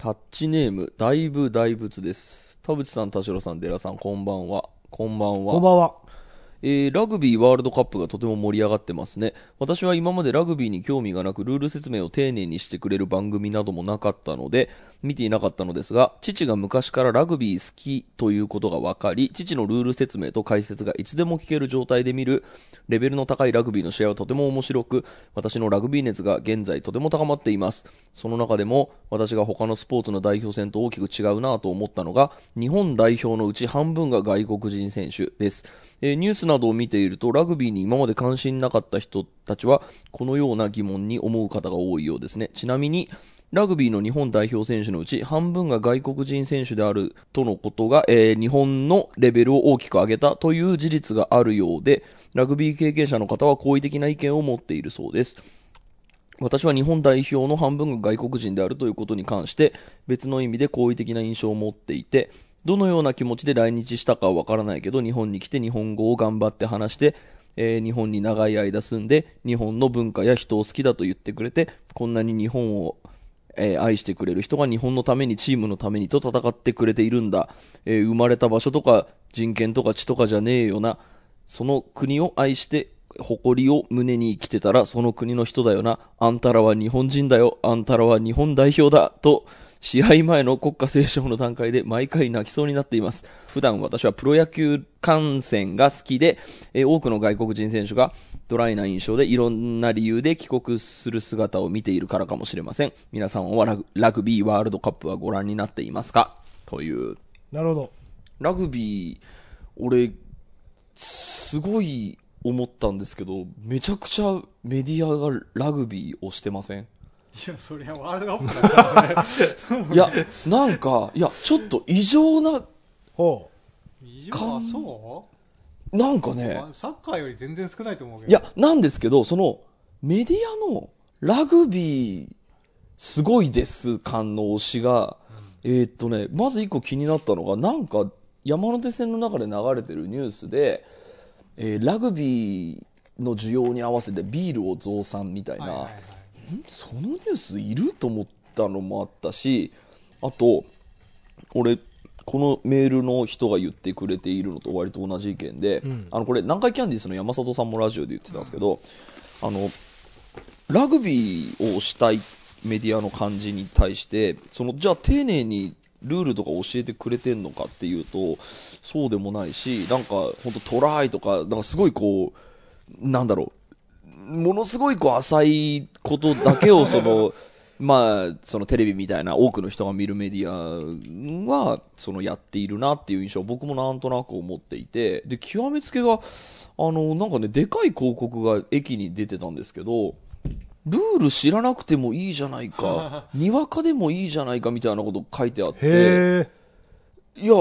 タッチネーム、だいぶ大仏です。田淵さん、田代さん、デラさん、こんばんは。こんばんは。こんばんは。えーラグビーワールドカップがとても盛り上がってますね。私は今までラグビーに興味がなく、ルール説明を丁寧にしてくれる番組などもなかったので、見ていなかったのですが、父が昔からラグビー好きということが分かり、父のルール説明と解説がいつでも聞ける状態で見る、レベルの高いラグビーの試合はとても面白く、私のラグビー熱が現在とても高まっています。その中でも、私が他のスポーツの代表戦と大きく違うなと思ったのが、日本代表のうち半分が外国人選手です。えーニュースなどを見ていると、ラグビーに今まで関心なかった人たちは、このような疑問に思う方が多いようですね。ちなみに、ラグビーの日本代表選手のうち半分が外国人選手であるとのことが、えー日本のレベルを大きく上げたという事実があるようで、ラグビー経験者の方は好意的な意見を持っているそうです。私は日本代表の半分が外国人であるということに関して別の意味で好意的な印象を持っていてどのような気持ちで来日したかはわからないけど日本に来て日本語を頑張って話して、えー日本に長い間住んで日本の文化や人を好きだと言ってくれてこんなに日本をえー愛してくれる人が日本のためにチームのためにと戦ってくれているんだ、えー生まれた場所とか人権とか地とかじゃねえよな。その国を愛して誇りを胸に生きてたらその国の人だよな。あんたらは日本人だよ。あんたらは日本代表だ。と試合前の国歌斉唱の段階で毎回泣きそうになっています。普段私はプロ野球観戦が好きで、えー多くの外国人選手がドライな印象でいろんな理由で帰国する姿を見ているからかもしれません。皆さんはラグラグビーワールドカップはご覧になっていますか？という。なるほど。ラグビー、俺、すごい思ったんですけど、めちゃくちゃメディアがラグビーをしてません？いや、そりゃワールドカップだからね。いや、なんか、いや、ちょっと異常な、ほ異常？はそなんかう、ね、サッカーより全然少ないと思うけど。いや、なんですけど、その、メディアのラグビー、すごいです感の推しが、えーっとね、まず一個気になったのが、なんか、山手線の中で流れてるニュースで、えーラグビーの需要に合わせてビールを増産みたいな、はいはいはいそのニュースいる？と思ったのもあったしあと俺このメールの人が言ってくれているのと割と同じ意見で、ん。あのこれ南海キャンディーズの山里さんもラジオで言ってたんですけど、あのラグビーをしたいメディアの感じに対してそのじゃあ丁寧にルールとか教えてくれてんのかっていうとそうでもないしなんか本当トライとかなんかすごいこうなんだろうものすごいこう浅いことだけを そのまあそのテレビみたいな多くの人が見るメディアはそのやっているなっていう印象を僕もなんとなく思っていてで極めつけがあのなんかねでかい広告が駅に出てたんですけどルール知らなくてもいいじゃないか にわかでもいいじゃないかみたいなこと書いてあっう。て。いや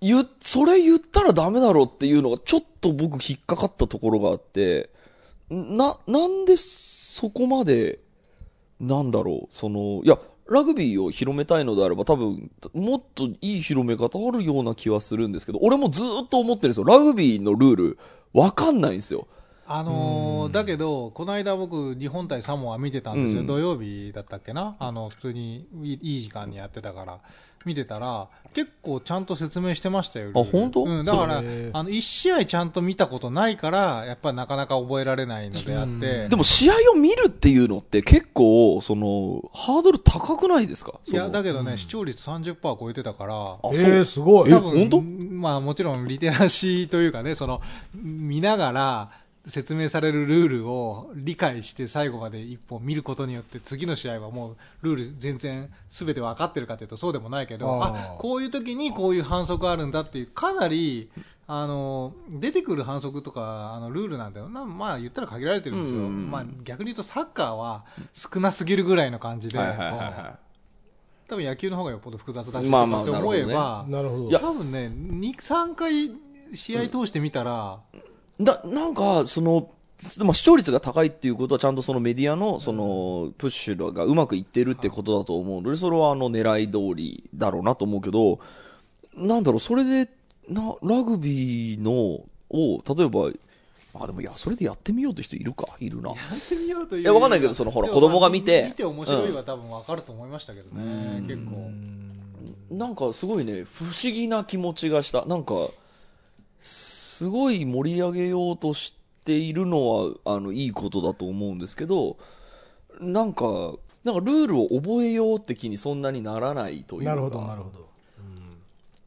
言それ言ったらダメだろっていうのがちょっと僕引っかかったところがあってななんでそこまでなんだろうそのいやラグビーを広めたいのであれば多分もっといい広め方あるような気はするんですけど俺もずーっと思ってるんですよ。ラグビーのルールわかんないんですよ。あのーだけど、この間僕、日本対サモア見てたんですよ、うん。土曜日だったっけな、あの普通にいいいい時間にやってたから、見てたら、結構ちゃんと説明してましたよ、ルール。本当？うん、だから、あの1試合ちゃんと見たことないから、やっぱりなかなか覚えられないのであって、でも試合を見るっていうのって結構そのハードル高くないですか？いやだけけどね、視聴率30%超えてたから、えー、すごい。多本当？分まあもちろんリテラシーというかね、その見ながら説明されるルールを理解して最後まで一本見ることによって次の試合はもうルール全然全て分かってるかというとそうでもないけど、あこういう時にこういう反則あるんだっていうかなりあの出てくる反則とかあのルールなんだよな、まあ言ったら限られてるんですよ。うんまあ逆に言うとサッカーは少なすぎるぐらいの感じで。多分野球の方がよっぽど複雑だしまあまあって思えば、なるほど。いや多分ね、2、3回試合通してみたら、だなんかそのまあ、視聴率が高いっていうことはちゃんとそのメディアのそのプッシュがうまくいってるってことだと思うのでそれはあの狙い通りだろうなと思うけどなんだろうそれでなラグビーのを例えばあ、でもいや、それでやってみようって人いるか、いるな。やってみようといういやわかんないけどそのほら子供が見て見て面白いは多分わかると思いましたけどね、結構。なんかすごいね、不思議な気持ちがした。なんか、すごい盛り上げようとしているのは、あの、いいことだと思うんですけど、なんか、なんかルールを覚えようって気にそんなにならないというか。なるほど、なるほど。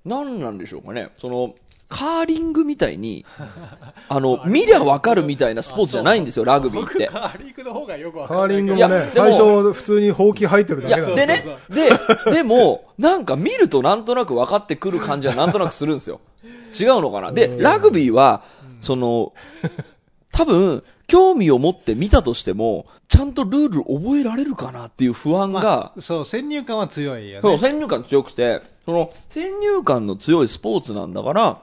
なんなんでしょうかね。その、カーリングみたいに、あの、見りゃわかるみたいなスポーツじゃないんですよ、ラグビーって。僕カーリングの方がよくわかカーリングいやもね、最初普通にほうき入ってるだいや、けだでねで、でも、なんか見るとなんとなく分かってくる感じはなんとなくするんですよ。違うのかな？で、ラグビーは、その、多分、興味を持って見たとしても、ちゃんとルール覚えられるかなっていう不安が、そう先入観は強いよそう、ね先入観強くて、その、先入観の強いスポーツなんだから、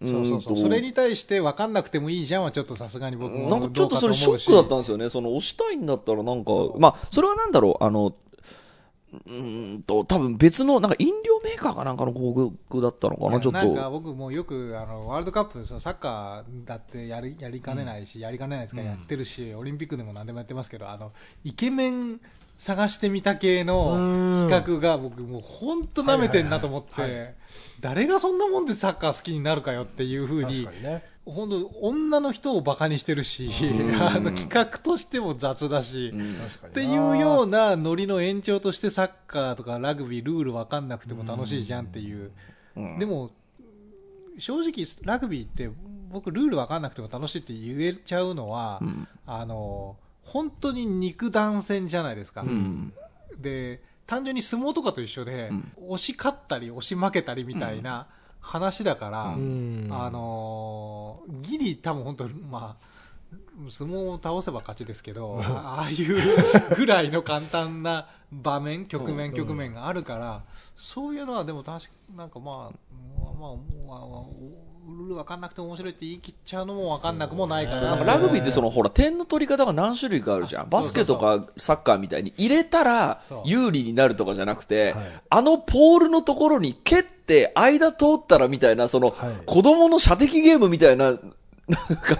そうそうそれに対して分かんなくてもいいじゃんはちょっとさすがに僕もなんかちょっとそれショックだったんですよね。その押したいんだったらなんか、まあ、それはなんだろう、あの、うーんと、多分別の、なんか飲料メーカーかなんかの広告だったのかな、ちょっなんかと。僕もよくあのワールドカップそうサッカーだってやりやりかねないし、やりかねないですからやってるし、オリンピックでも何でもやってますけどあのイケメン探してみた系の企画が僕もう本当舐めてんなと思って、誰がそんなもんでサッカー好きになるかよっていうふうに。本当女の人をバカにしてるし、あの企画としても雑だし。っていうようなノリの延長としてサッカーとかラグビールール分かんなくても楽しいじゃんっていう、うん。でも正直ラグビーって僕ルール分かんなくても楽しいって言えちゃうのは、ん。あの本当に肉弾戦じゃないですか、うん。で単純に相撲とかと一緒で、押し勝ったり押し負けたりみたいな話だから、うん。あのーギリ多分本当まあ相撲を倒せば勝ちですけど、ああいうぐらいの簡単な場面、局面、局面があるから、そういうのはでも確かなんかまあ、まあ、まあ、まあ、ルール分かん。なくて面白いって言い切っちゃうのも分かんなくもないかな。なんかラグビーってそのほら点の取り方が何種類かあるじゃん。バスケとかサッカーみたいに入れたら有利になるとかじゃなくてはい、あのポールのところに蹴って間通ったらみたいな、そのはい。子供の射的ゲームみたいな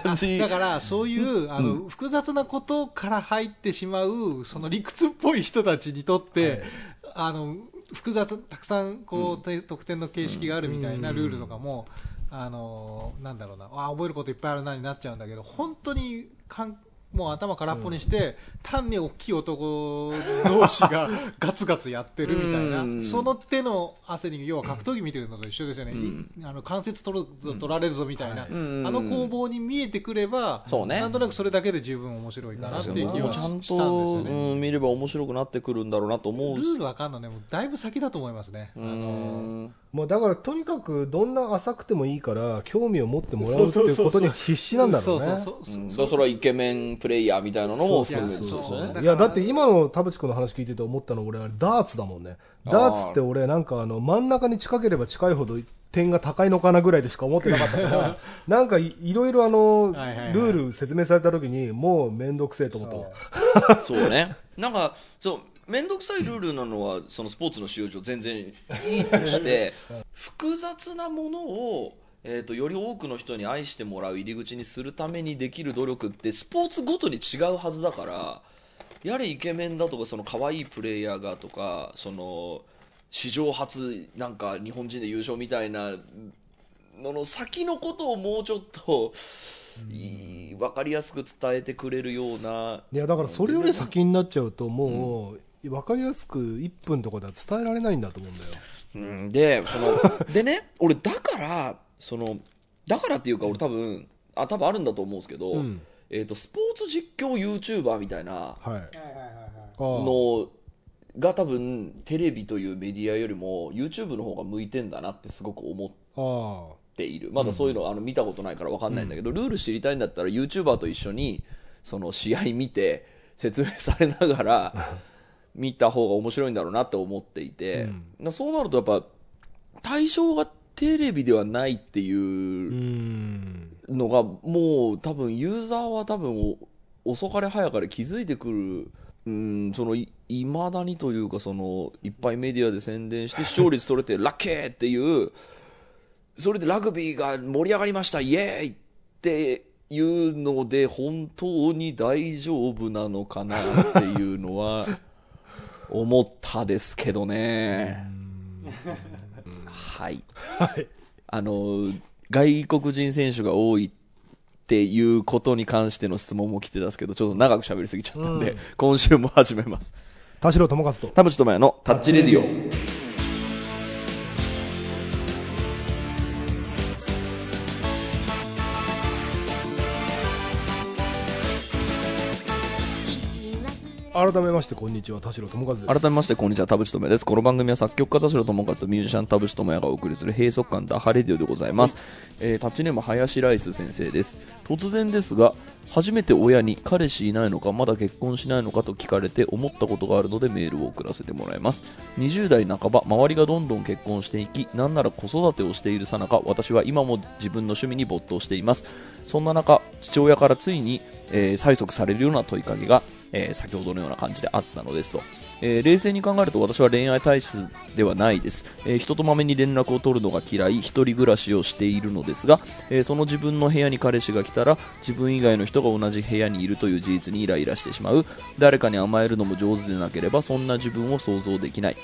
感じ。だからそういうあの、複雑なことから入ってしまうその理屈っぽい人たちにとって、あの複雑たくさんこう、て得点の形式があるみたいなルールとかも、あのなんだろうな。あ覚えることいっぱいあるなになっちゃうんだけど本当にかんもう頭空っぽにして、単に大きい男同士が ガツガツやってるみたいな、うん。その手の汗に要は格闘技見てるのと一緒ですよね、いあの関節取るぞ取られるぞみたいな、ん。あの攻防に見えてくれば、そうね。なんとなくそれだけで十分面白いかなっていう気はもうちゃんしたんですよと、ね。うん、見れば面白くなってくるんだろうなと思うルールわかんのね、もうだいぶ先だと思いますね。あうのんもうだからとにかくどんな浅くてもいいから興味を持ってもらうっていうことに必死なんだろうね。そうそうそう。うん。それはイケメンプレイヤーみたいなのもそう含めてですよね。そうそういやだって今の田淵君の話聞いてて思ったの俺あれダーツだもんね。ダーツって俺なんかあの真ん中に近ければ近いほど点が高いのかなぐらいでしか思ってなかったから なんかいいろいろあのルはいはいはい。ール説明された時にもう面倒くせえと思ったわ そうね。なんか、そう、めんどくさいルールなのは、そのスポーツの使用上全然いいとして、複雑なものを、えー、とより多くの人に愛してもらう入り口にするためにできる努力ってスポーツごとに違うはずだからやれイケメンだとかその可愛いプレイヤーがとかその史上初なんか日本人で優勝みたいなのの先のことをもうちょっと、分かりやすく伝えてくれるような。いやだからそれより先になっちゃうともう分かりやすく1分とかでは伝えられないんだと思うんだよ。うん、で、その、でね、俺だから、その、だからっていうか俺多分、あ、多分あるんだと思うんですけど、うん。えっ、と、スポーツ実況 YouTuber みたいなのが多分、テレビというメディアよりも YouTube の方が向いてんだなってすごく思っあている。まだそういうの、あの見たことないから分かんないんだけど、ルール知りたいんだったら YouTuber と一緒に、その試合見て、説明されながら、見た方が面白いんだろうなって思っていて、なそうなるとやっぱ、対象がテレビではないっていうのが、もう多分ユーザーは多分お遅かれ早かれ気づいてくる。うん、そのいいまだにというかそのいっぱいメディアで宣伝して視聴率取れてラッキーっていうそれでラグビーが盛り上がりましたイエーイっていうので本当に大丈夫なのかなっていうのは思ったですけどね。はい。はい。あの、外国人選手が多いっていうことに関しての質問も来てたんですけど、ちょっと長く喋りすぎちゃったんで、今週も始めます。田代智和と。田淵智也のタッチレディオ。改めまして、こんにちは。田代智和です。改めまして、こんにちは、田淵智也です。この番組は作曲家田代智和とミュージシャン田淵智也がお送りする閉塞感ダハレディオでございます。えータッチネーム、林ライス先生です。突然ですが、初めて親に彼氏いないのか、まだ結婚しないのかと聞かれて思ったことがあるのでメールを送らせてもらいます。20代半ば、周りがどんどん結婚していき、なんなら子育てをしているさなか、私は今も自分の趣味に没頭しています。そんな中、父親からついに、えー催促されるような問いかけが、えー先ほどのような感じであったのですと、えー冷静に考えると私は恋愛体質ではないです、えー人とまめに連絡を取るのが嫌い。一人暮らしをしているのですが、えーその自分の部屋に彼氏が来たら自分以外の人が同じ部屋にいるという事実にイライラしてしまう。誰かに甘えるのも上手でなければそんな自分を想像できない。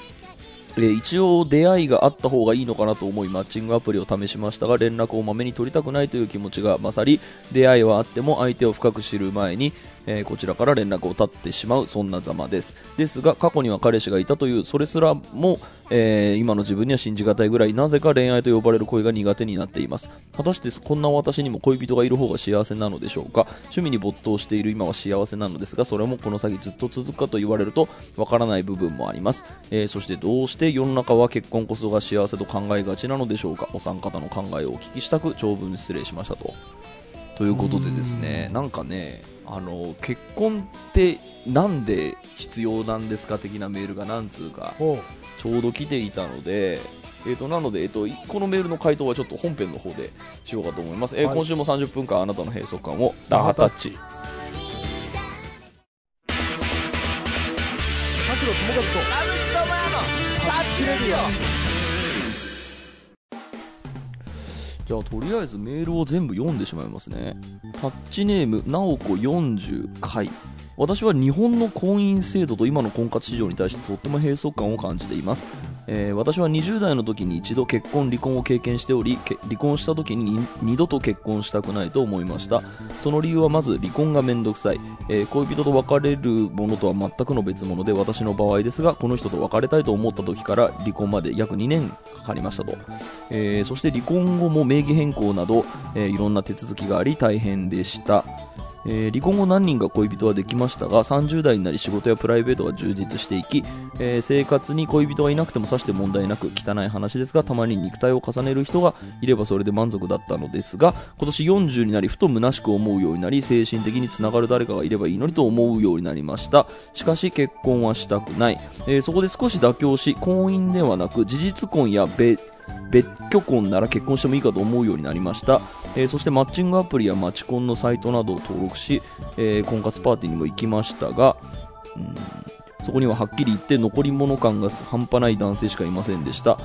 え一応出会いがあった方がいいのかなと思いマッチングアプリを試しましたが連絡をまめに取りたくないという気持ちが勝り出会いはあっても相手を深く知る前に、えーこちらから連絡を絶ってしまうそんなざまです。ですが過去には彼氏がいたというそれすらも、えー今の自分には信じがたいぐらいなぜか恋愛と呼ばれる恋が苦手になっています。果たしてこんな私にも恋人がいる方が幸せなのでしょうか。趣味に没頭している今は幸せなのですがそれもこの先ずっと続くかと言われるとわからない部分もあります、えーそしてどうして世の中は結婚こそが幸せと考えがちなのでしょうか。お三方の考えをお聞きしたく長文失礼しましたと。ということでですねなんかねあの結婚ってなんで必要なんですか的なメールが何通かちょうど来ていたので、えー、となので、えー、とこのメールの回答はちょっと本編の方でしようかと思います、えーはい。今週も30分間あなたの閉塞感をダハタッチ。田代智和と。じゃあとりあえずメールを全部読んでしまいますね。タッチネームなおこ40回。私は日本の婚姻制度と今の婚活市場に対してとっても閉塞感を感じています、えー私は20代の時に一度結婚離婚を経験しており離婚した時にに二度と結婚したくないと思いました。その理由はまず離婚がめんどくさい、えー恋人と別れるものとは全くの別物で私の場合ですがこの人と別れたいと思った時から離婚まで約2年かかりましたと、えーそして離婚後も名義変更など、えいろんな手続きがあり大変でした、えー離婚後何人か恋人はできましたが30代になり仕事やプライベートが充実していき、えー生活に恋人がいなくてもさして問題なく汚い話ですがたまに肉体を重ねる人がいればそれで満足だったのですが今年40になりふと虚しく思うようになり精神的につながる誰かがいればいいのにと思うようになりました。しかし結婚はしたくない、えーそこで少し妥協し婚姻ではなく事実婚や別別居婚なら結婚してもいいかと思うようになりました、えーそしてマッチングアプリやマチコンのサイトなどを登録し、えー婚活パーティーにも行きましたがうんそこにははっきり言って残り物感が半端ない男性しかいませんでした、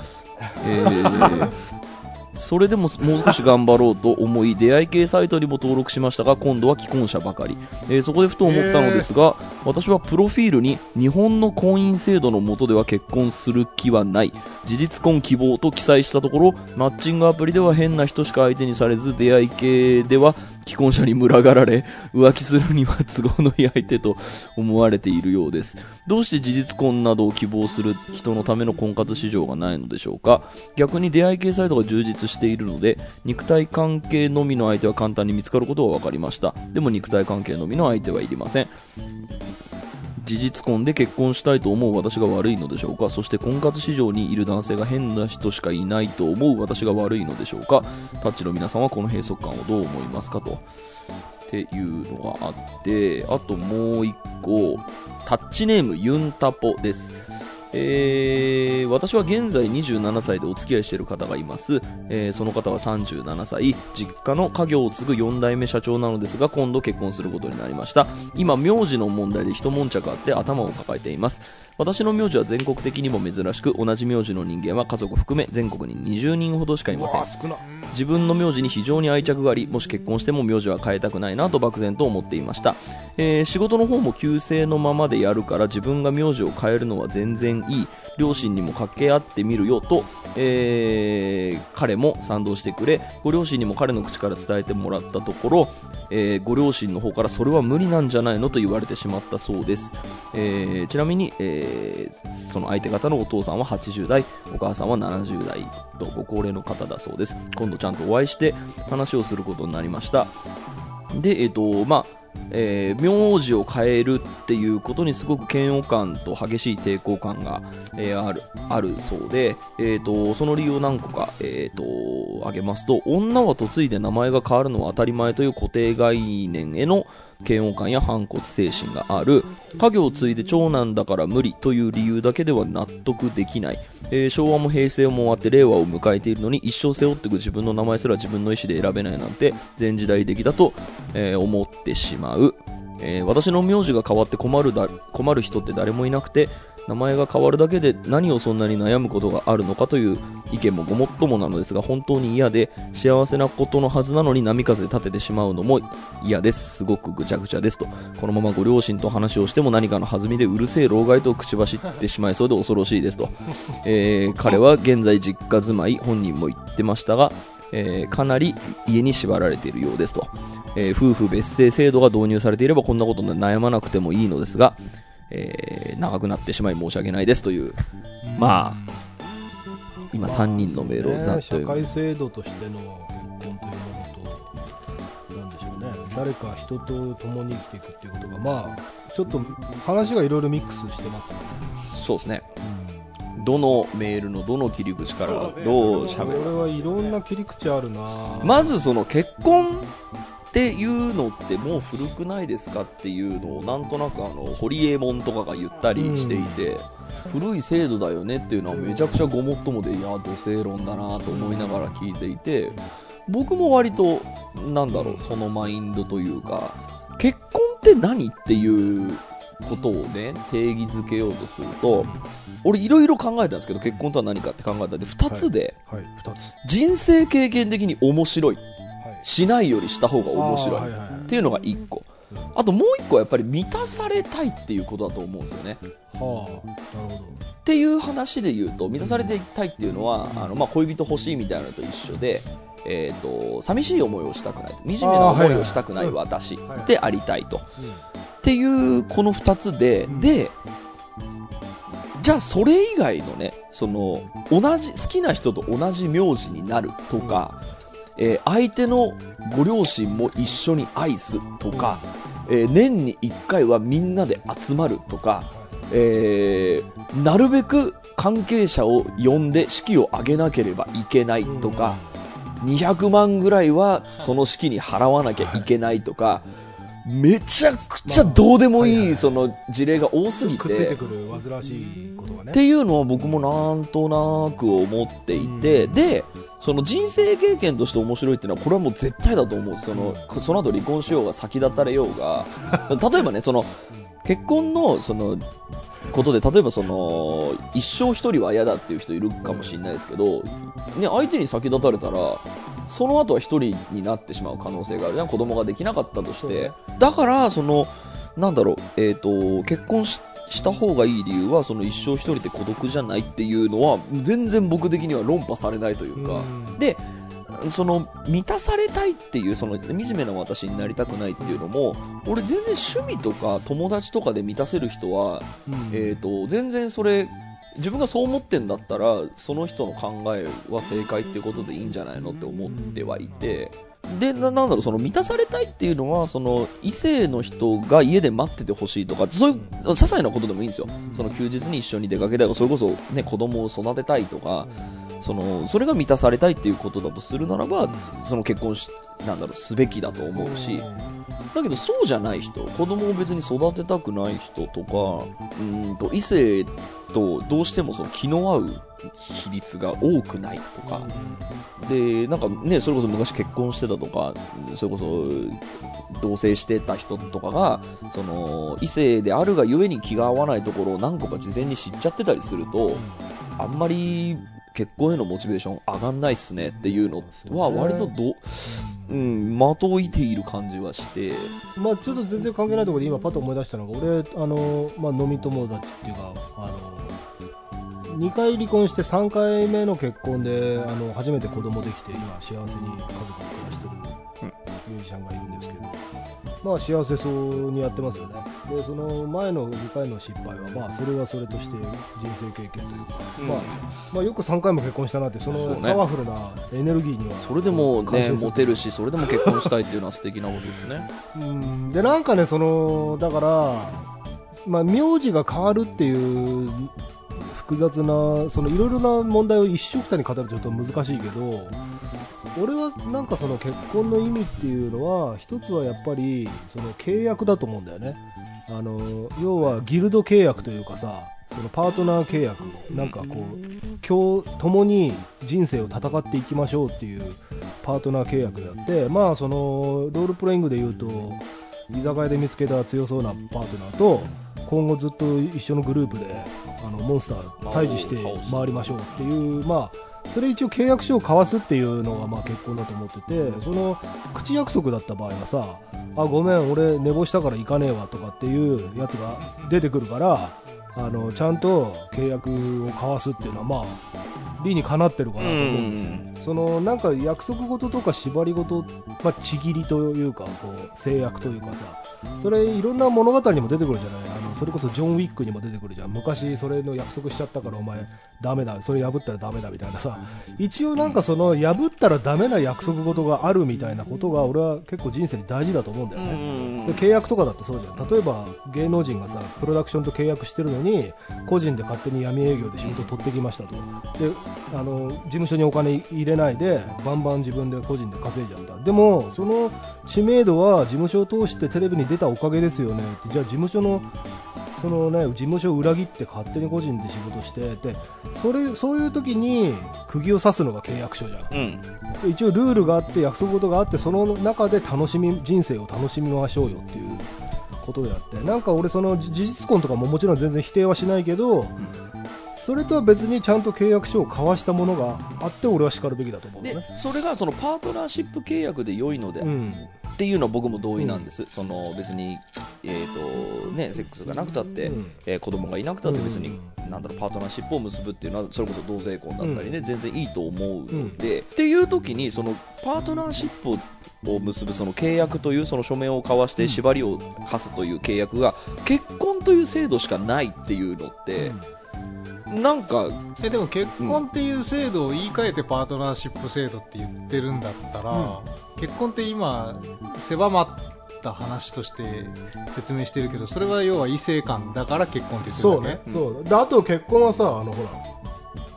えー それでももう少し頑張ろうと思い出会い系サイトにも登録しましたが今度は既婚者ばかり、えーそこでふと思ったのですが私はプロフィールに日本の婚姻制度の下では結婚する気はない。事実婚希望と記載したところマッチングアプリでは変な人しか相手にされず出会い系では既婚者に群がられ浮気するには都合のいい相手と思われているようです。どうして事実婚などを希望する人のための婚活市場がないのでしょうか？逆に出会い系サイトが充実しているので肉体関係のみの相手は簡単に見つかることが分かりました。でも肉体関係のみの相手はいりません。事実婚で結婚したいと思う私が悪いのでしょうか？そして婚活市場にいる男性が変な人しかいないと思う私が悪いのでしょうか？タッチの皆さんはこの閉塞感をどう思いますかと。っていうのがあってあともう1個。タッチネームユンタポです。えー私は現在27歳でお付き合いしている方がいます、えーその方は37歳。実家の家業を継ぐ4代目社長なのですが今度結婚することになりました。今名字の問題で一悶着あって頭を抱えています。私の名字は全国的にも珍しく同じ名字の人間は家族含め全国に20人ほどしかいません。自分の名字に非常に愛着がありもし結婚しても名字は変えたくないなと漠然と思っていました、えー仕事の方も旧姓のままでやるから自分が名字を変えるのは全然いい。両親にも掛け合ってみるよと、えー彼も賛同してくれ。ご両親にも彼の口から伝えてもらったところ、えーご両親の方からそれは無理なんじゃないのと言われてしまったそうです、えーちなみに、えーその相手方のお父さんは80代お母さんは70代とご高齢の方だそうです。今度ちゃんとお会いして話をすることになりました。でえっ、とまあえー名字を変えるっていうことにすごく嫌悪感と激しい抵抗感が、えーあるあるそうで、えー、とその理由を何個か、えー、と挙げますと女は嫁いで名前が変わるのは当たり前という固定概念への嫌悪感や反骨精神がある。家業を継いで長男だから無理という理由だけでは納得できない、えー昭和も平成も終わって令和を迎えているのに一生背負っていく自分の名前すら自分の意思で選べないなんて前時代的だと、えー思ってしまう、えー私の名字が変わって困るだ困る人って誰もいなくて名前が変わるだけで何をそんなに悩むことがあるのかという意見もごもっともなのですが本当に嫌で幸せなことのはずなのに波風立ててしまうのも嫌です。すごくぐちゃぐちゃですと。このままご両親と話をしても何かの弾みでうるせえ老害と口走ってしまいそうで恐ろしいですと、えー彼は現在実家住まい本人も言ってましたがえーかなり家に縛られているようですと、えー夫婦別姓制度が導入されていればこんなことで悩まなくてもいいのですが、えー長くなってしまい申し訳ないですというまあ今3人のメールをざっと社読む。会制度としての結婚というものとなんでしょうね。誰か人と共に生きていくっていうことがまあちょっと話がいろいろミックスしてますよね、そうですね。どのメールのどの切り口からどう喋るこれはいろんな切り口あるなまずその結婚っていうのってもう古くないですかっていうのをなんとなくあの堀江門とかが言ったりしていて、古い制度だよねっていうのはめちゃくちゃごもっともでいや土星論だなと思いながら聞いていて僕も割となんだろうそのマインドというか結婚って何っていうことをね定義づけようとすると俺いろいろ考えたんですけど結婚とは何かって考えたんで2つではい2つ。人生経験的に面白いしないよりした方が面白いっていうのが1個。あともう1個はやっぱり満たされたいっていうことだと思うんですよね。はあなるほど。っていう話で言うと満たされていたいっていうのはあの、まあ、恋人欲しいみたいなのと一緒で、えー、と寂しい思いをしたくない惨めな思いをしたくない私はいでありたいと。っていうこの2つで、うん。でじゃあそれ以外のねその同じ好きな人と同じ名字になるとか、えー相手のご両親も一緒に愛すとか、えー年に1回はみんなで集まるとか、えーなるべく関係者を呼んで式を挙げなければいけないとか、200万ぐらいはその式に払わなきゃいけないとか、めちゃくちゃどうでもいはいその事例が多すぎくっついてて。くる煩わしいことがね。っていうのは僕もなんとなく思っていて、うん。でその人生経験として面白いっていうのはこれはもう絶対だと思う。そのその後離婚しようが先立たれようが。例えばねその結婚のそのことで例えばその一生一人は嫌だっていう人いるかもしれないですけど、ね、相手に先立たれたらその後は一人になってしまう可能性がある。じゃん子供ができなかったとして、だからそのなんだろう、えー、と結婚しした方がいい理由はその一生一人で孤独じゃないっていうのは全然僕的には論破されないというか、うん。でその満たされたいっていうその惨めな私になりたくないっていうのも俺全然趣味とか友達とかで満たせる人は、うん。えー、と全然それ自分がそう思ってんだったらその人の考えは正解っていうことでいいんじゃないのって思ってはいて。でななんだろうその満たされたいっていうのはその異性の人が家で待っててほしいとかそういう些細なことでもいいんですよ。その休日に一緒に出かけたいとかそれこそ、ね、子供を育てたいとかそのそれが満たされたいっていうことだとするならば、その結婚しなんだろうすべきだと思うし、だけどそうじゃない人子供を別に育てたくない人とかうんと異性とどうしてもその気の合う比率が多くないとか、でなんかねそれこそ昔結婚してたとかそれこそ同棲してた人とかがその異性であるがゆえに気が合わないところを何個か事前に知っちゃってたりするとあんまり結婚へのモチベーション上がんないっすねっていうのは割とど、うん、的を射ている感じはして、まあちょっと全然関係ないところで今パッと思い出したのが俺あの、まあ、飲み友達っていうかあの2回離婚して3回目の結婚であの初めて子供できて今幸せに家族で暮らしてるミュージシャンがいるんですけど、まあ幸せそうにやってますよね。でその前の2回の失敗はまあそれはそれとして人生経験というか、まあ、まあよく3回も結婚したなってそのパワフルなエネルギーにはそれでもねモテるしそれでも結婚したいっていうのは 素敵なことですね。うん。でなんかねそのだからまあ名字が変わるっていう複雑なそのいろいろな問題を一緒くたに語るとちょっと難しいけど俺はなんかその結婚の意味っていうのは一つはやっぱりその契約だと思うんだよね。あの要はギルド契約というかさそのパートナー契約なんかこう今日共に人生を戦っていきましょうっていうパートナー契約であってまあそのロールプレイングでいうと居酒屋で見つけた強そうなパートナーと今後ずっと一緒のグループであのモンスター退治して回りましょうっていうまあそれ一応契約書を交わすっていうのがまあ結婚だと思っててその口約束だった場合はさあごめん俺寝坊したから行かねえわとかっていうやつが出てくるからあのちゃんと契約を交わすっていうのはまあ理にかなってるかなと思うんですようん。そのなんか約束事とか縛り事、まあ、ちぎりというかこう制約というかさそれいろんな物語にも出てくるじゃないそれこそジョン・ウィックにも出てくるじゃん。昔それの約束しちゃったからお前ダメだそれ破ったらダメだみたいなさ。一応なんかその破ったらダメな約束事があるみたいなことが俺は結構人生に大事だと思うんだよね、で契約とかだってそうじゃん。例えば芸能人がさプロダクションと契約してるのに個人で勝手に闇営業で仕事取ってきましたと。であの事務所にお金入れないでバンバン自分で個人で稼いじゃった。でもその知名度は事務所を通してテレビに出たおかげですよねって。じゃあ事務所のそのね事務所を裏切って勝手に個人で仕事してでそれそういう時に釘を刺すのが契約書じゃん。うん。一応ルールがあって約束事があってその中で楽しみ人生を楽しみましょうよっていうことであってなんか俺その事実婚とかももちろん全然否定はしないけどそれとは別にちゃんと契約書を交わしたものがあって俺は叱るべきだと思うでね。それがそのパートナーシップ契約で良いのでうん。っていうのは僕も同意なんです、その別に、えーとね、セックスがなくたって、うん。えー子供がいなくたって別に、うなんだろうパートナーシップを結ぶっていうのはそれこそ同性婚だったりね、全然いいと思うので、うん。っていう時にそのパートナーシップを結ぶその契約というその書面を交わして縛りを課すという契約が結婚という制度しかないっていうのって、なんかえでも結婚っていう制度を言い換えてパートナーシップ制度って言ってるんだったら、結婚って今狭まった話として説明してるけどそれは要は異性間だから結婚って言ってるそうだけね、そう。であと結婚はさあのほら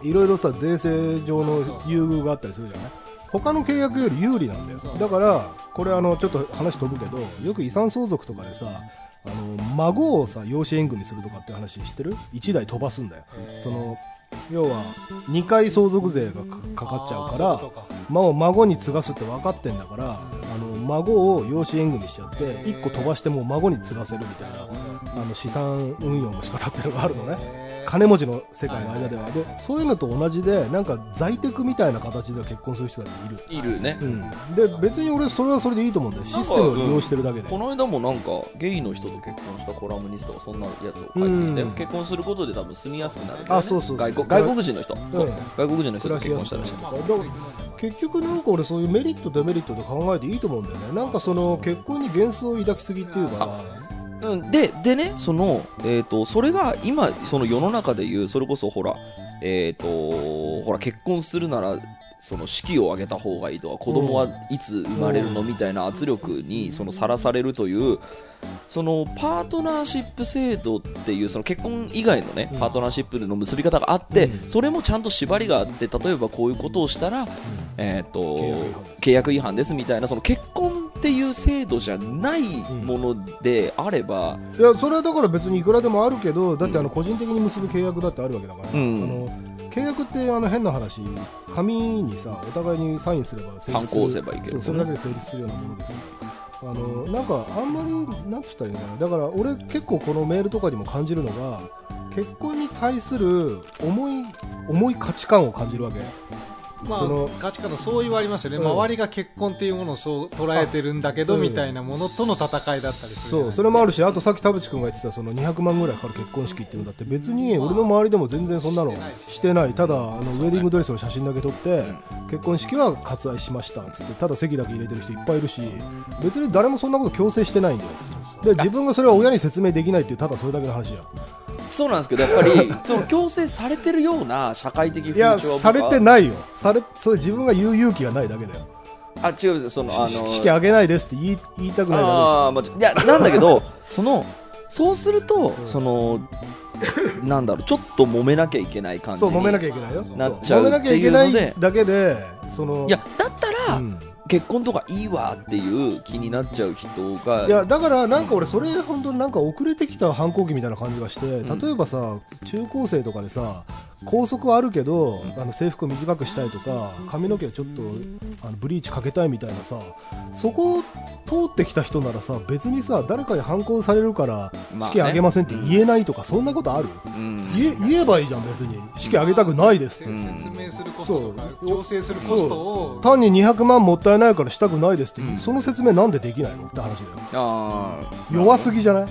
いろいろさ税制上の優遇があったりするじゃない？他の契約より有利なんだよ。だからこれあのちょっと話飛ぶけどよく遺産相続とかでさあの孫をさ養子縁組するとかって話知ってる？1代飛ばすんだよ。その要は2回相続税がかかかっちゃうからあーそういうことか。もう孫に継がすって分かってんだからあの孫を養子縁組しちゃって1個飛ばしてもう孫に継がせるみたいなあの資産運用の仕方っていうのがあるのね金持ちの世界の間では。でそういうのと同じでなんか在宅みたいな形で結婚する人がいる、いるね、うん、で別に俺それはそれでいいと思うんだよ。システムを利用してるだけで。この間もなんかゲイの人と結婚したコラムニストがそんなやつを書いてて、うん。結婚することで多分住みやすくなるね。あそうそう外国人の人、外国人の人暮と結婚したらしい。結局なんか俺そういうメリットデメリットで考えていいと思うんだよね。なんかその結婚に幻想を抱きすぎっていうかうん、ででねその、えー、とそれが今その世の中でいうそれこそほらえっ、とほら結婚するならその式を挙げた方がいいとか子供はいつ生まれるのみたいな圧力にそのさらされるというそのパートナーシップ制度っていうその結婚以外のねパートナーシップの結び方があってうん。それもちゃんと縛りがあって例えばこういうことをしたらえーと契約違反。ですみたいなその結婚っていう制度じゃないものであればいやそれはだから別にいくらでもあるけどだってあの個人的に結ぶ契約だってあるわけだから、うん。あの契約ってあの変な話紙にさお互いにサインすれば成立するせばいいけどそうそれだけで成立するようなものです。あのなんかあんまりなんつったらいいのかなだから俺結構このメールとかにも感じるのが結婚に対する重い重い価値観を感じるわけまあその価値観の相違はありますよね、うん。周りが結婚っていうものをそう捉えてるんだけど、うん。みたいなものとの戦いだったりするそうそれもあるしあとさっき田淵君が言ってたその200万ぐらいかかる結婚式っていうのだって別に俺の周りでも全然そんなのしてない。ししてない。ただあのウェディングドレスの写真だけ撮って結婚式は割愛しましたっつってただ席だけ入れてる人いっぱいいるし別に誰もそんなこと強制してないんだよで自分がそれは親に説明できないっていうただそれだけの話や。そうなんですけどやっぱり その強制されてるような社会的風いやされてないよ。されそれ自分が言う勇気がないだけだよ。あ違うんですよ。そのあのし式あげないですって言い言いたくないだあーまあ、いやなんだけど そのそうすると、そのなんだろうちょっと揉めなきゃいけないけ感じそう揉めなきゃいけないよ。なっちゃう揉めなきゃいけないだけでそのいやだったら、うん結婚とかいいわっていう気になっちゃう人がいやだからなんか俺それ本当になんか遅れてきた反抗期みたいな感じがしてん例えばさ中高生とかでさ校則はあるけどあの制服を短くしたいとか髪の毛をちょっとあのブリーチかけたいみたいなさそこを通ってきた人ならさ別にさ誰かに反抗されるから式あげませんって言えないとかそんなことある？うん。言え言えばいいじゃん別に。式あげたくないですって。うん。説明するコスト調整するコストを。単に200万もったいないからしたくないですって、うん。その説明なんでできないの？って話だよ。あー。弱すぎじゃない？い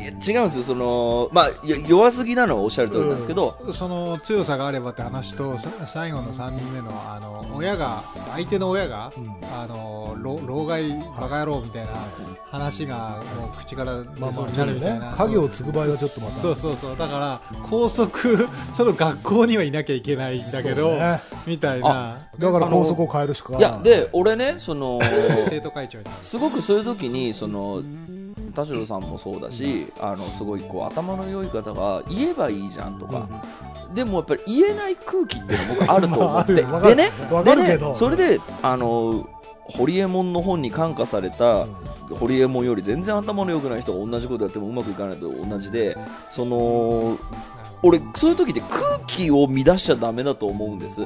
や違うんですよ。その、まあ、弱すぎなのはおっしゃる通りなんですけど、その強さがあればって話とさ最後の3人目のあの親が相手の親が、うん。あの老老害バカ野郎みたいな話がもう口から出まあまあそうになるみたいな、影を継ぐ場合はちょっとまた。そうそうそう。だから校則 その学校にはいなきゃいけないんだけど、ね。みたいな。だから校則を変えるしかいやで俺ねその 生徒会長に。すごくそういう時にその田代さんもそうだし、あのすごいこう頭の良い方が言えばいいじゃんとか、でもやっぱり言えない空気っていうの僕あると思って、でねでねそれであのホリエモンの本に感化された、ホリエモンより全然頭の良くない人が同じことやってもうまくいかないと同じでその俺そういう時って空気を乱しちゃダメだと思うんです。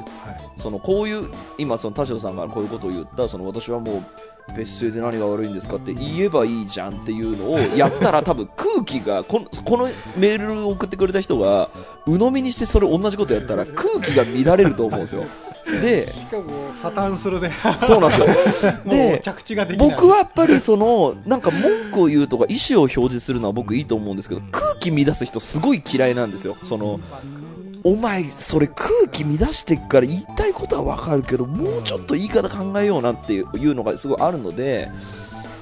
そのこういう今その田代さんがこういうことを言ったその私はもう別姓で何が悪いんですかって言えばいいじゃんっていうのをやったら多分空気がこの このメールを送ってくれた人が鵜呑みにしてそれ同じことやったら空気が乱れると思うんですよでしかも破綻するでそうなんですよ。で着地ができ僕はやっぱりそのなんか文句を言うとか意思を表示するのは僕いいと思うんですけど空気乱す人すごい嫌いなんですよ。そのお前それ空気乱してっから言いたいことはわかるけどもうちょっと言い方考えようなっていういうのがすごいあるので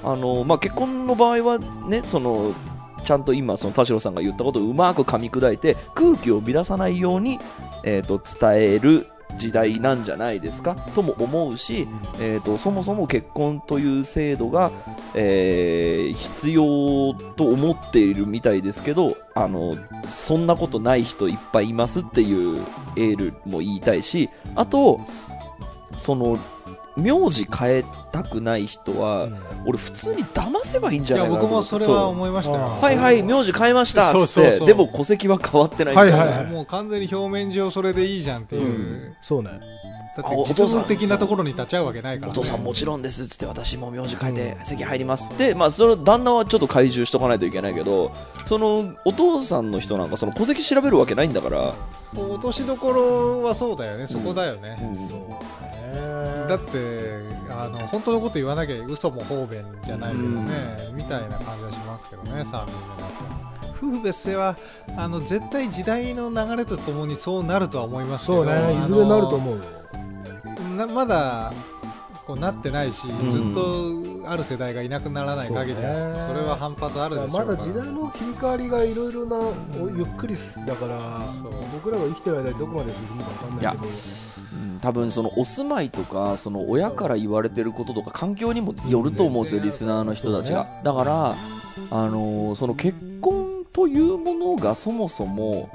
あの、まあ、結婚の場合はねそのちゃんと今その田代さんが言ったことをうまく噛み砕いて空気を乱さないように、えー、と伝える時代なんじゃないですか？とも思うし、えー、とそもそも結婚という制度が、えー必要と思っているみたいですけどあのそんなことない人いっぱいいますっていうエールも言いたいしあとその名字変えたくない人は、俺普通に騙せばいいんじゃないかなと僕もそれは思いましたはいはい名字変えました。っつってそうそう。そうでも戸籍は変わってないはいはいはい。もう完全に表面上それでいいじゃんっていう、うん。そうねだって実務的なところに立ち会うわけないから、ね、お父さんもちろんですっつって私も名字変えて席入ります。でまあその旦那はちょっと開示しとかないといけないけどそのお父さんの人なんかその戸籍調べるわけないんだから、落としどころはそうだよね。そこだよね、だってあの本当のこと言わなきゃ嘘も方便じゃないけどね、みたいな感じはしますけどね3人のやつは。夫婦別姓はあの絶対時代の流れとともにそうなるとは思いますけど。そうね。いずれなると思うよ。うなまだここうなってないし、ん。ずっとある世代がいなくならない限りはそれは反発あるでしょうまだ時代の切り替わりがいろいろなおゆっくりだから僕らが生きてる間にどこまで進むか分かんないけど。うん多分そのお住まいとかその親から言われてることとか環境にもよると思うんですよ、うんリスナーの人たちが。だから、あのーその結婚というものがそもそも、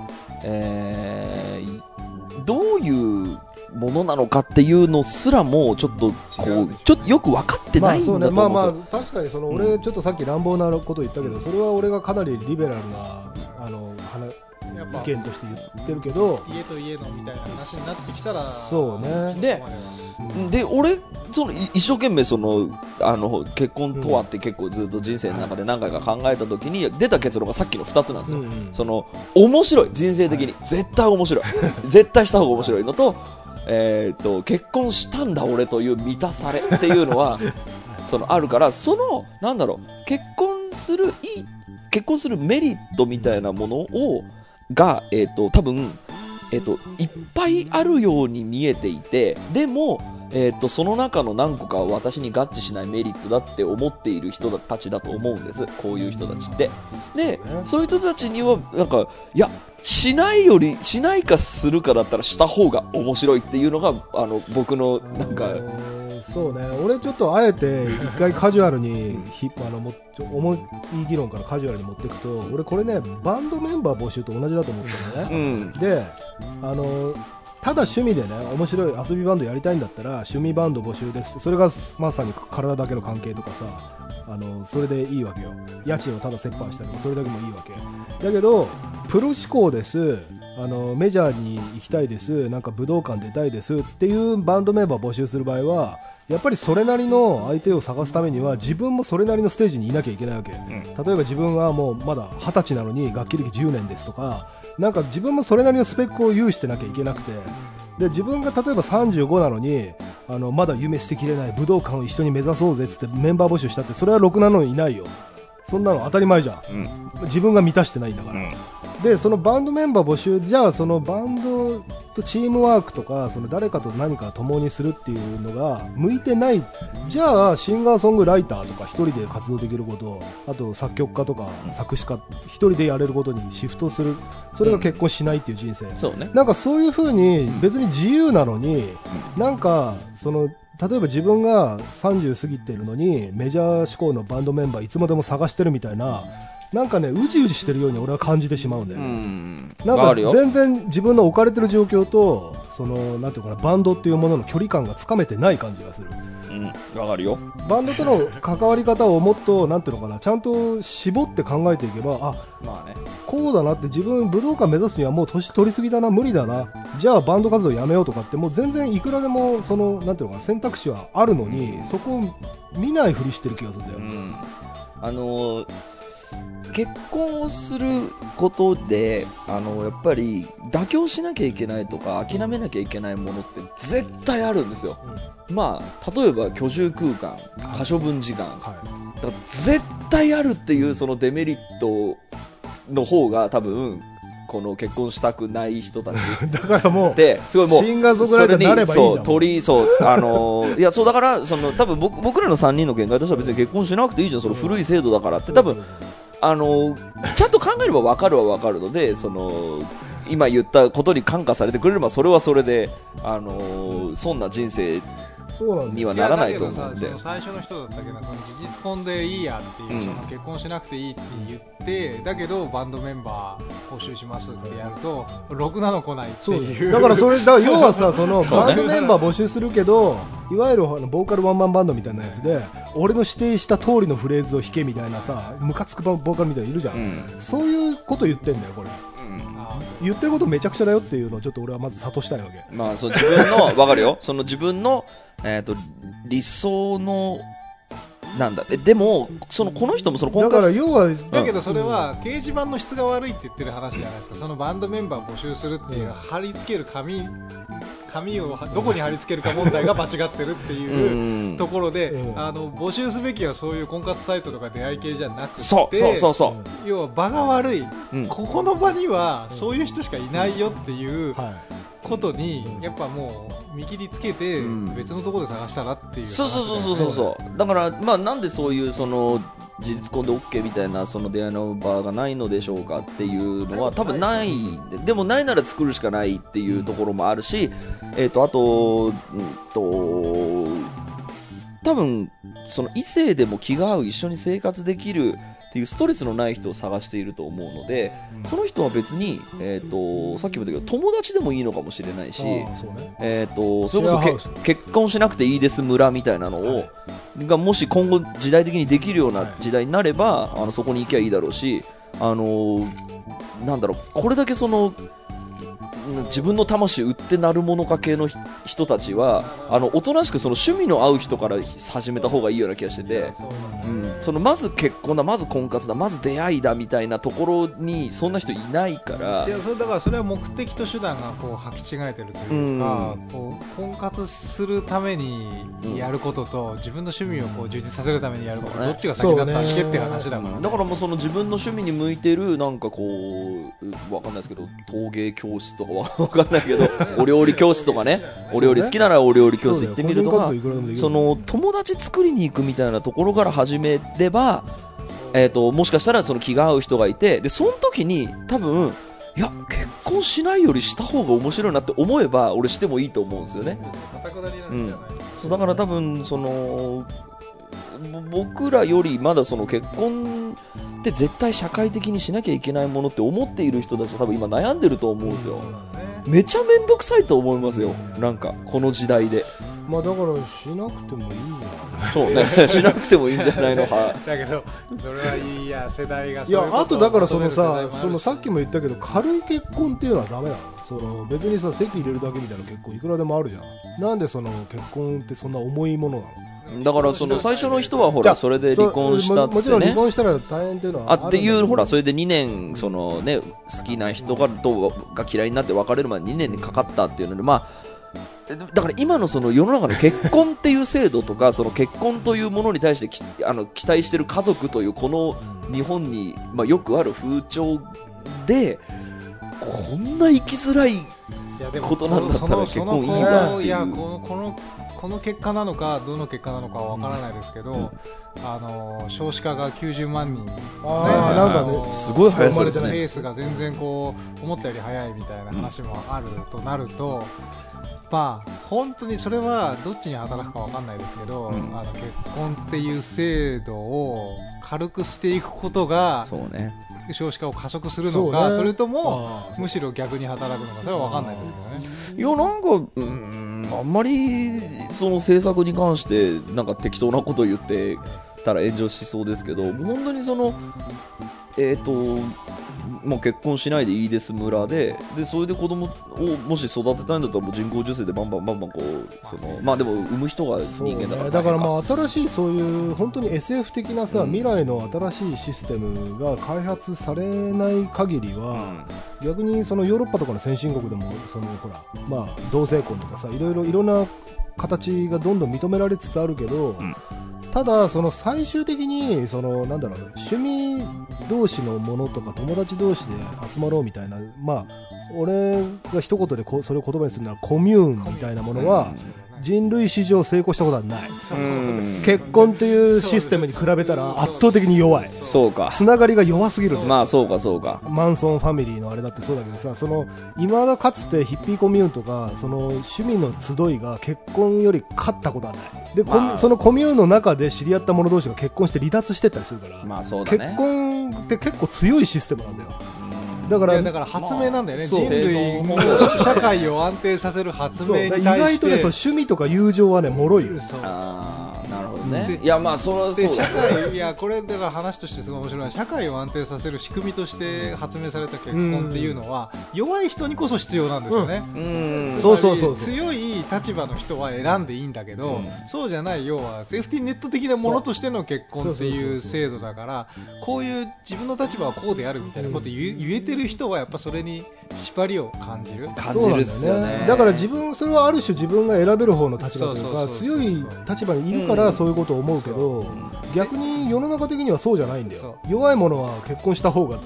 えーどういうものなのかっていうのすらもちょっとこ違うちょっとよく分かってまないんだとあそうねまあ思うんですよ。まあ確かにその俺ちょっとさっき乱暴なこと言ったけどそれは俺がかなりリベラルなあの話やっぱ意見として言ってるけど家と家のみたいな話になってきたらそうね。でで俺そのい一生懸命そのあの結婚とはって結構ずっと人生の中で何回か考えた時に出た結論がさっきの2つなんですよ、うんうん。その面白い。人生的に、絶対面白い。絶対した方が面白いのと,、えー、と結婚したんだ俺という満たされっていうのは そのあるからそのなんだろう結婚するいい結婚するメリットみたいなものをが、えー、と多分えっと、いっぱいあるように見えていてでも、えっと、その中の何個かは私に合致しないメリットだって思っている人たちだと思うんです。こういう人たちって。でそういう人たちにはなんかいやしないよりしないかするかだったらした方が面白いっていうのがあの僕のなんか、あのーそうね。俺ちょっとあえて一回カジュアルにひあのもちょ重い議論からカジュアルに持っていくと俺これねバンドメンバー募集と同じだと思ってるのね。うん。であのただ趣味でね面白い遊びバンドやりたいんだったら趣味バンド募集ですって。それがまさに体だけの関係とかさあのそれでいいわけよ。家賃をただ折半したりとかそれだけもいいわけ。だけどプロ志向です。あのメジャーに行きたいです。なんか武道館出たいですっていうバンドメンバー募集する場合はやっぱりそれなりの相手を探すためには自分もそれなりのステージにいなきゃいけないわけ、例えば自分はもうまだ20歳なのに楽器歴10年ですとかなんか自分もそれなりのスペックを有してなきゃいけなくてで自分が例えば35なのにあのまだ夢捨てきれない武道館を一緒に目指そうぜっつってメンバー募集したってそれはろくなのいないよそんなの当たり前じゃん。うん。自分が満たしてないんだから、うん。でそのバンドメンバー募集じゃあそのバンドとチームワークとかその誰かと何か共にするっていうのが向いてない。じゃあシンガーソングライターとか一人で活動できることあと作曲家とか作詞家一人でやれることにシフトする。それが結婚しないっていう人生、そうね。なんかそういう風に別に自由なのになんかその例えば自分が30過ぎてるのにメジャー志向のバンドメンバーいつまでも探してるみたいななんかねうじうじしてるように俺は感じてしまうんだようね、ん。なんか全然自分の置かれてる状況とそのなんていうかなバンドっていうものの距離感がつかめてない感じがする。うん。わかるよ。バンドとの関わり方をもっとなんていうのかなちゃんと絞って考えていけばあまあね。こうだなって自分武道館目指すにはもう年取りすぎだな無理だな。じゃあバンド活動やめようとかってもう全然いくらでもそのなんていうのかな選択肢はあるのにそこを見ないふりしてる気がするんだよ、うん。あのー結婚をすることで、あのやっぱり妥協しなきゃいけないとか諦めなきゃいけないものって絶対あるんですよ、まあ例えば居住空間可処分時間。だかはら絶対あるっていうそのデメリットの方が多分この結婚したくない人たち。い、だからもうですごいもうシンガーソングライターになればいいじゃん。そう鳥居そうあのーいやそうだからその多分僕僕らの3人の見解としては別に結婚しなくていいじゃん。その古い制度だからって。多分あのちゃんと考えれば分かるは分かるのでその今言ったことに感化されてくれればそれはそれであのそんな人生そうなんにはならないと思うんでいやだけどさその最初の人だったけどその事実婚でいいやっていう、うんその結婚しなくていいって言ってだけどバンドメンバー募集しますってやるとろくなの来ないってそういうだからそれだから要はさその バンドメンバー募集するけどいわゆるあのボーカルワンマンバンドみたいなやつで俺の指定した通りのフレーズを弾けみたいなさムカつくボーカルみたいないるじゃん、うん。そういうこと言ってんだよこれ。あ言ってることめちゃくちゃだよっていうのをちょっと俺はまず諭したいわけ。まあそう自分の分かるよ。その自分の、えー、と理想のなんだえでもそのこの人もそのだ婚活から要はだけどそれは掲示板の質が悪いって言ってる話じゃないですか。そのバンドメンバー募集するっていう貼り付ける紙紙をどこに貼り付けるか問題が間違ってるっていううんところで、うん。あの募集すべきはそういう婚活サイトとか出会い系じゃなくてそうそうそうそう、要は場が悪い、うん。ここの場にはそういう人しかいないよっていうはことにやっぱもう見切りつけてうん。別のところで探したらっていう話そうそうそうそうそうそう。だからまあなんでそういうその事実婚で OK みたいなその出会いの場がないのでしょうかっていうのは多分ないでもないなら作るしかないっていうところもあるし、えっ、とあと,、うん、と多分その異性でも気が合う一緒に生活できるっていうストレスのない人を探していると思うのでその人は別に、えー、とさっきも言ったけど友達でもいいのかもしれないし、そうね。えー、とそれこそ結婚しなくていいです村みたいなのを、がもし今後時代的にできるような時代になれば、あのそこに行きゃいいだろうし、あのーなんだろうこれだけそのうん自分の魂売ってなるものか系のひ人たちはあのおとなしくその趣味の合う人から始めた方がいいような気がしてて。うん、そのまず結婚だ、まず婚活だ、まず出会いだみたいなところにそんな人いないからいやそれだからそれは目的と手段がこう履き違えてるというか、こう婚活するためにやることと、自分の趣味をこう充実させるためにやること、どっちが先だったっけって話だから、ね、だからもうその自分の趣味に向いてるなんかこうわかんないですけど陶芸教室とかは わかんないけど お料理教室とかね。お料理好きならお料理教室行ってみるとかその友達作りに行くみたいなところから始めれば、えー、ともしかしたらその気が合う人がいてでその時に多分いや結婚しないよりした方が面白いなって思えば俺してもいいと思うんですよね。片下りなん。そうだから多分そのぼ僕らよりまだその結婚って絶対社会的にしなきゃいけないものって思っている人たちは多分今悩んでると思うんですよ。めちゃめんどくさいと思いますよ。なんかこの時代でまあだからしなくてもいいんじゃそうね。しなくてもいいんじゃないのか。だけどそれはいいや世代がないいやあとだからそのさそのさっききも言ったけど軽い結婚っていうのはダメなの。その別にさ籍入れるだけみたいな結婚いくらでもあるじゃん。なんでその結婚ってそんな重いものなの？だからその最初の人はほらそれで離婚したっももちろん離婚したら大変っていうのはあっていうほらそれれで2年そのね好きな人がとが嫌いになって別れるまで2年にかかったっていうのでまあだから今のその世の中の結婚っていう制度とかその結婚というものに対してきあの期待してる家族というこの日本に、まあ、よくある風潮でこんな生きづらいことなんだったら結婚いいんだっていう。このこのこの結果なのかどの結果なのかはわからないですけど、あの少子化が90万人、ね、あーなんかね。すごい速そうですね。生まれてるペースが全然こう思ったより早いみたいな話もあるとなると、まあ本当にそれはどっちに働くかわかんないですけど、うん。あの結婚っていう制度を軽くしていくことがそうね。少子化を加速するのそうね。かそれともむしろ逆に働くのかそれはわかんないですけどね。いやなんかうーんあんまりその政策に関してなんか適当なこと言ってたら炎上しそうですけど本当にそのえっ、ともう結婚しないでいいです村ででそれで子供をもし育てたいんだったらもう人工授精でバンバンバンバンこうそのまあでも産む人が人間だからだからまあ新しいそういう本当に SF 的なさ、うん。未来の新しいシステムが開発されない限りは、逆にそのヨーロッパとかの先進国でもそのほら、まあ、同性婚とかさいろいろいろんな形がどんどん認められつつあるけど、んただその最終的にそのなんだろう趣味同士のものとか友達同士で集まろうみたいなまあ俺が一言でこそれを言葉にするならコミューンみたいなものは人類史上成功したことはない。うん。結婚っていうシステムに比べたら圧倒的に弱い。そうか。つながりが弱すぎるんだよ。まあそうかそうか。マンソンファミリーのあれだってそうだけどさその今だかつてヒッピーコミューンとかその趣味の集いが結婚より勝ったことはない。で、まあ。そのコミューンの中で知り合った者同士が結婚して離脱してったりするから、まあそうだ結ね婚って結構強いシステムなんだよ。うんだからだから発明なんだよね、人類生存社会を安定させる発明に対して。外とねそう趣味とか友情はね脆いよなるほどね。でいやまあそれはで社そうだ会いやこれだから話としてすごい面白い。のは社会を安定させる仕組みとして発明された結婚っていうのは弱い人にこそ必要なんですよね、うん。そうそうそう強い立場の人は選んでいいんだけどそう。じゃない要はセーフティーネット的なものとしての結婚っていう制度だからこういう自分の立場はこうであるみたいなこと言え言えてる人はやっぱそれに縛りを感じる。感じるっすよね。だから自分それはある種自分が選べる方の立場というかそうそうそう。強い立場にいるからそういうことを思うけど、逆に世の中的にはそうじゃないんだよ。弱い者は結婚した方が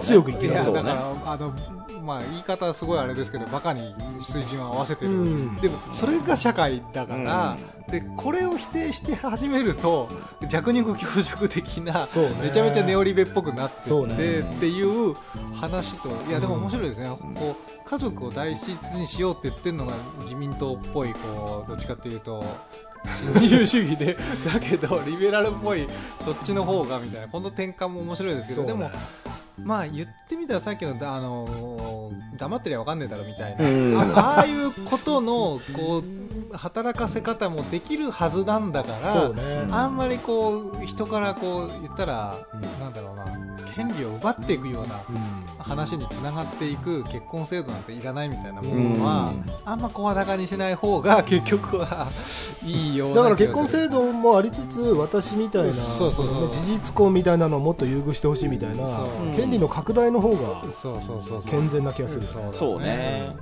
強く生きる。そうねあのまあ言い方はすごいあれですけどバカに水準を合わせてる、うん。でもそれが社会だから、でこれを否定して始めると弱肉強食的な、ね。めちゃめちゃネオリベっぽくなってそうね。って、っていう話といやでも面白いですね、こう家族を大切にしようって言ってるのが自民党っぽいこうどっちかっていうと自由主義でだけどリベラルっぽいそっちの方がみたいなこの転換も面白いですけど、でもまあ言ってみたらさっきのあの黙ってりゃ分かんねえだろみたいな、ああいうことのこう働かせ方もできるはずなんだからね。あんまりこう人からこう言ったら、うん。なんだろうな権利を奪っていくようなうん。話につながっていく結婚制度なんていらないみたいなものは、うん。あんま声高にしない方が結局はいいようなだから結婚制度もありつつ私みたいなそうそうそうね事実婚みたいなのをもっと優遇してほしいみたいな権利の拡大の方がそうそうそうそう。健全な気がする。そうだそうね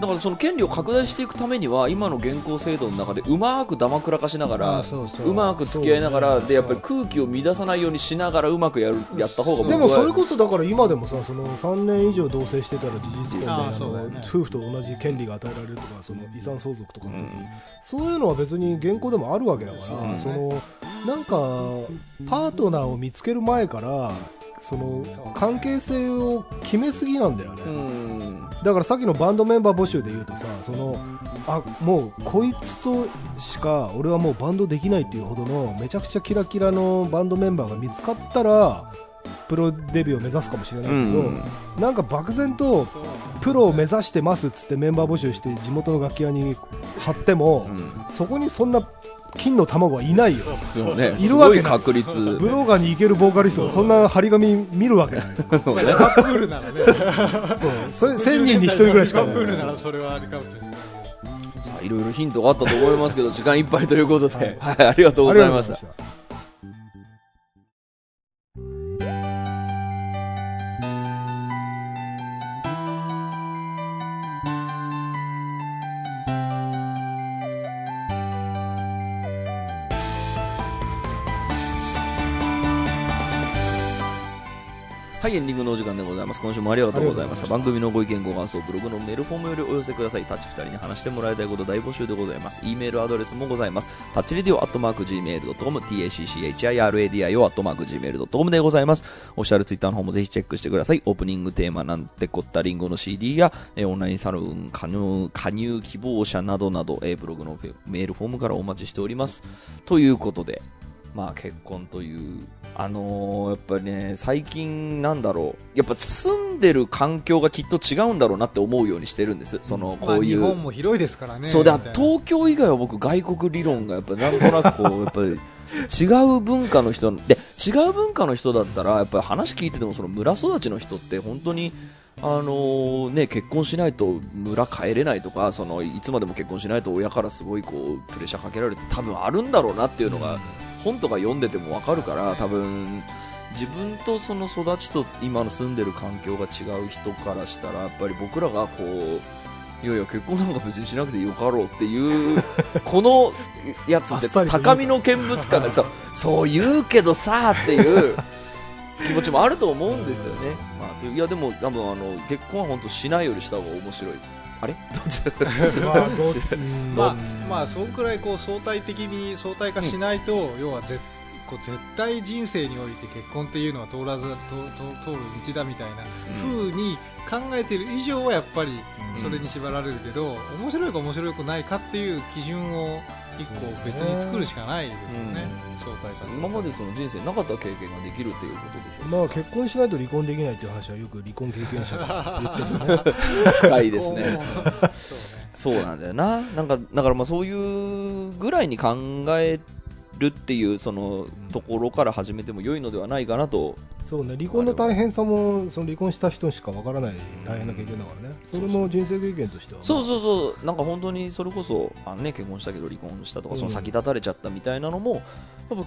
だからその権利を拡大していくためには今の現行制度の中でうまくだまくらかしながらうそう。うまく付き合いながらでやっぱり空気を乱さないようにしながらうまくやるやった方が僕ではもそれこそだから今でもさその3年以上同棲してたら事実婚みたいあなのそうだよね。夫婦と同じ権利が与えられるとかその遺産相続とかうんそういうのは別に現行でもあるわけだからそのなんかパートナーを見つける前からその関係性を決めすぎなんだよね、うん。だからさっきのバンドメンバー募集で言うとさそのあもうこいつとしか俺はもうバンドできないっていうほどのめちゃくちゃキラキラのバンドメンバーが見つかったらプロデビューを目指すかもしれないけど、うん。なんか漠然とプロを目指してますっつってメンバー募集して地元の楽器屋に貼っても、そこにそんな金の卵はいないよ。そうね。いるわけない。確率。武道館に行けるボーカリストがそんな張り紙見るわけない。そうね。カップルならね。そう。それ1000人に1人ぐらいしかいない。カップルならそれはあれかもしれない。さあいろいろヒントがあったと思いますけど時間いっぱいということで、はい、ありがとうございありがとうございましたはい、エンディングのお時間でございます。今週もありがとうございました。した番組のご意見、ご感想、ブログのメールフォームよりお寄せください。タッチ2人に話してもらいたいこと大募集でございます。e メールアドレスもございます。タッチレディオアットマーク Gmail.com、tacchiradio アットマーク Gmail.com でございます。オフィシャルツイッターの方もぜひチェックしてください。オープニングテーマなんてこったリンゴの CD や、えーオンラインサロン加入加入希望者などなど、えーブログのメールフォームからお待ちしております。ということで、まあ結婚という、あのーやっぱりね、最近なんだろう、やっぱ住んでる環境がきっと違うんだろうなって思うようにしてるんです。その、こういう。まあ日本も広いですからねそうだみたいな東京以外は僕外国理論がやっぱなんとなくこうやっぱり違う文化の人で違う文化の人だったらやっぱり話聞いててもその村育ちの人って本当にあのーね結婚しないと村帰れないとかそのいつまでも結婚しないと親からすごいこうプレッシャーかけられて多分あるんだろうなっていうのが本とか読んでてもわかるから多分自分とその育ちと今の住んでる環境が違う人からしたらやっぱり僕らがこういやいや結婚なんか別にしなくてよかろうっていう このやつって高みの見物感がそう そう言うけどさっていう気持ちもあると思うんですよね、まあ、といやでも多分あの結婚は本当しないよりした方が面白いあれ？どっちまあまあまあそんくらいこう相対的に相対化しないと、要は絶こう絶対人生において結婚っていうのは通らずとと通る道だみたいな風に考えてる以上はやっぱりそれに縛られるけど、面白いか面白くないかっていう基準を一個別に作るしかないですよね。相対化する今までその人生なかった経験ができるっていうことでしょ。まあ結婚しないと離婚できないっていう話はよく離婚経験者が言ってるよね。深いですね。こうそうね。そうなんだよな。なんか、だからまあそういうぐらいに考えるっていうそのところから始めても良いのではないかなと。そうね。離婚の大変さもその離婚した人しかわからない大変な経験だからね。それも人生経験としてはそうそうそう。なんか本当にそれこそ、あのね、結婚したけど離婚したとか、うん。その先立たれちゃったみたいなのも、やっぱ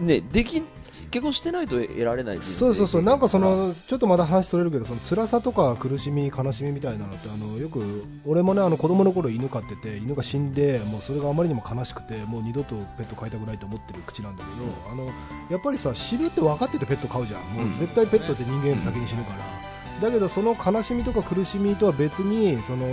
ねでき結婚してないと得られないそうそうそう。なんかそのちょっとまだ話それるけどその辛さとか苦しみ悲しみみたいなのってあのよく俺もねあの子供の頃犬飼ってて犬が死んでもうそれがあまりにも悲しくてもう二度とペット飼いたくないと思ってる口なんだけど、あのやっぱりさ死ぬって分かっててペット飼うじゃん。もう絶対ペットって人間より先に死ぬから、だけどその悲しみとか苦しみとは別にその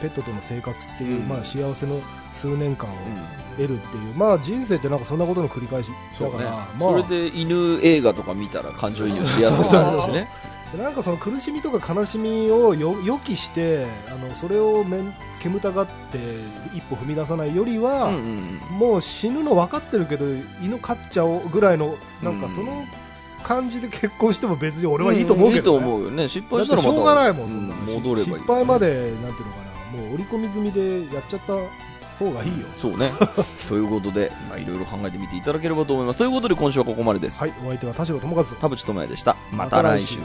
ペットとの生活っていう、うん。まあ、幸せの数年間をうん得るっていう、まあ人生ってなんかそんなことの繰り返しだから、ね、まあ。それで犬映画とか見たら感情移入しやすくなるしね。なんかその苦しみとか悲しみをよ予期してあのそれをめん煙たがって一歩踏み出さないよりは、うんうんもう死ぬの分かってるけど犬飼っちゃおうぐらいのなんうんかその感じで結婚しても別に俺はいいと思うけど、ね。いいと思うよね。失だ敗したらしょうがないもんそんな、うん戻ればいい。失敗までなんていうのかな。もう織り込み済みでやっちゃった方がいいよ。そうね。ということでまあいろいろ考えてみていただければと思います。ということで今週はここまでです。はいお相手は田代智和と。田淵智也でした。また来週